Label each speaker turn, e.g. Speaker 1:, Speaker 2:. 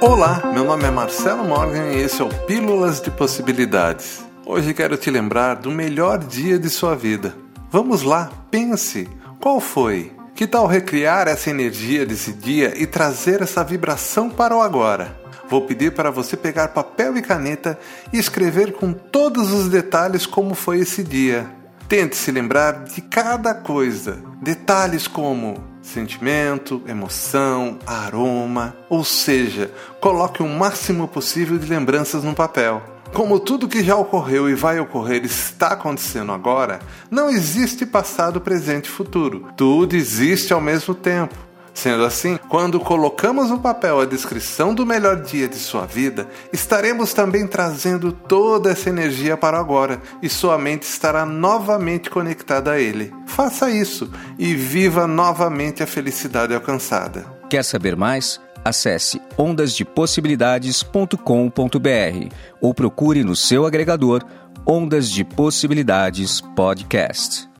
Speaker 1: Olá, meu nome é Marcelo Morgan e esse é o Pílulas de Possibilidades. Hoje quero te lembrar do melhor dia de sua vida. Vamos lá, pense: qual foi? Que tal recriar essa energia desse dia e trazer essa vibração para o agora? Vou pedir para você pegar papel e caneta e escrever com todos os detalhes como foi esse dia. Tente se lembrar de cada coisa, detalhes como sentimento, emoção, aroma, ou seja, coloque o máximo possível de lembranças no papel. Como tudo que já ocorreu e vai ocorrer está acontecendo agora, não existe passado, presente e futuro. Tudo existe ao mesmo tempo. Sendo assim, quando colocamos no papel a descrição do melhor dia de sua vida, estaremos também trazendo toda essa energia para agora e sua mente estará novamente conectada a ele. Faça isso e viva novamente a felicidade alcançada.
Speaker 2: Quer saber mais? Acesse ondasdepossibilidades.com.br ou procure no seu agregador Ondas de Possibilidades Podcast.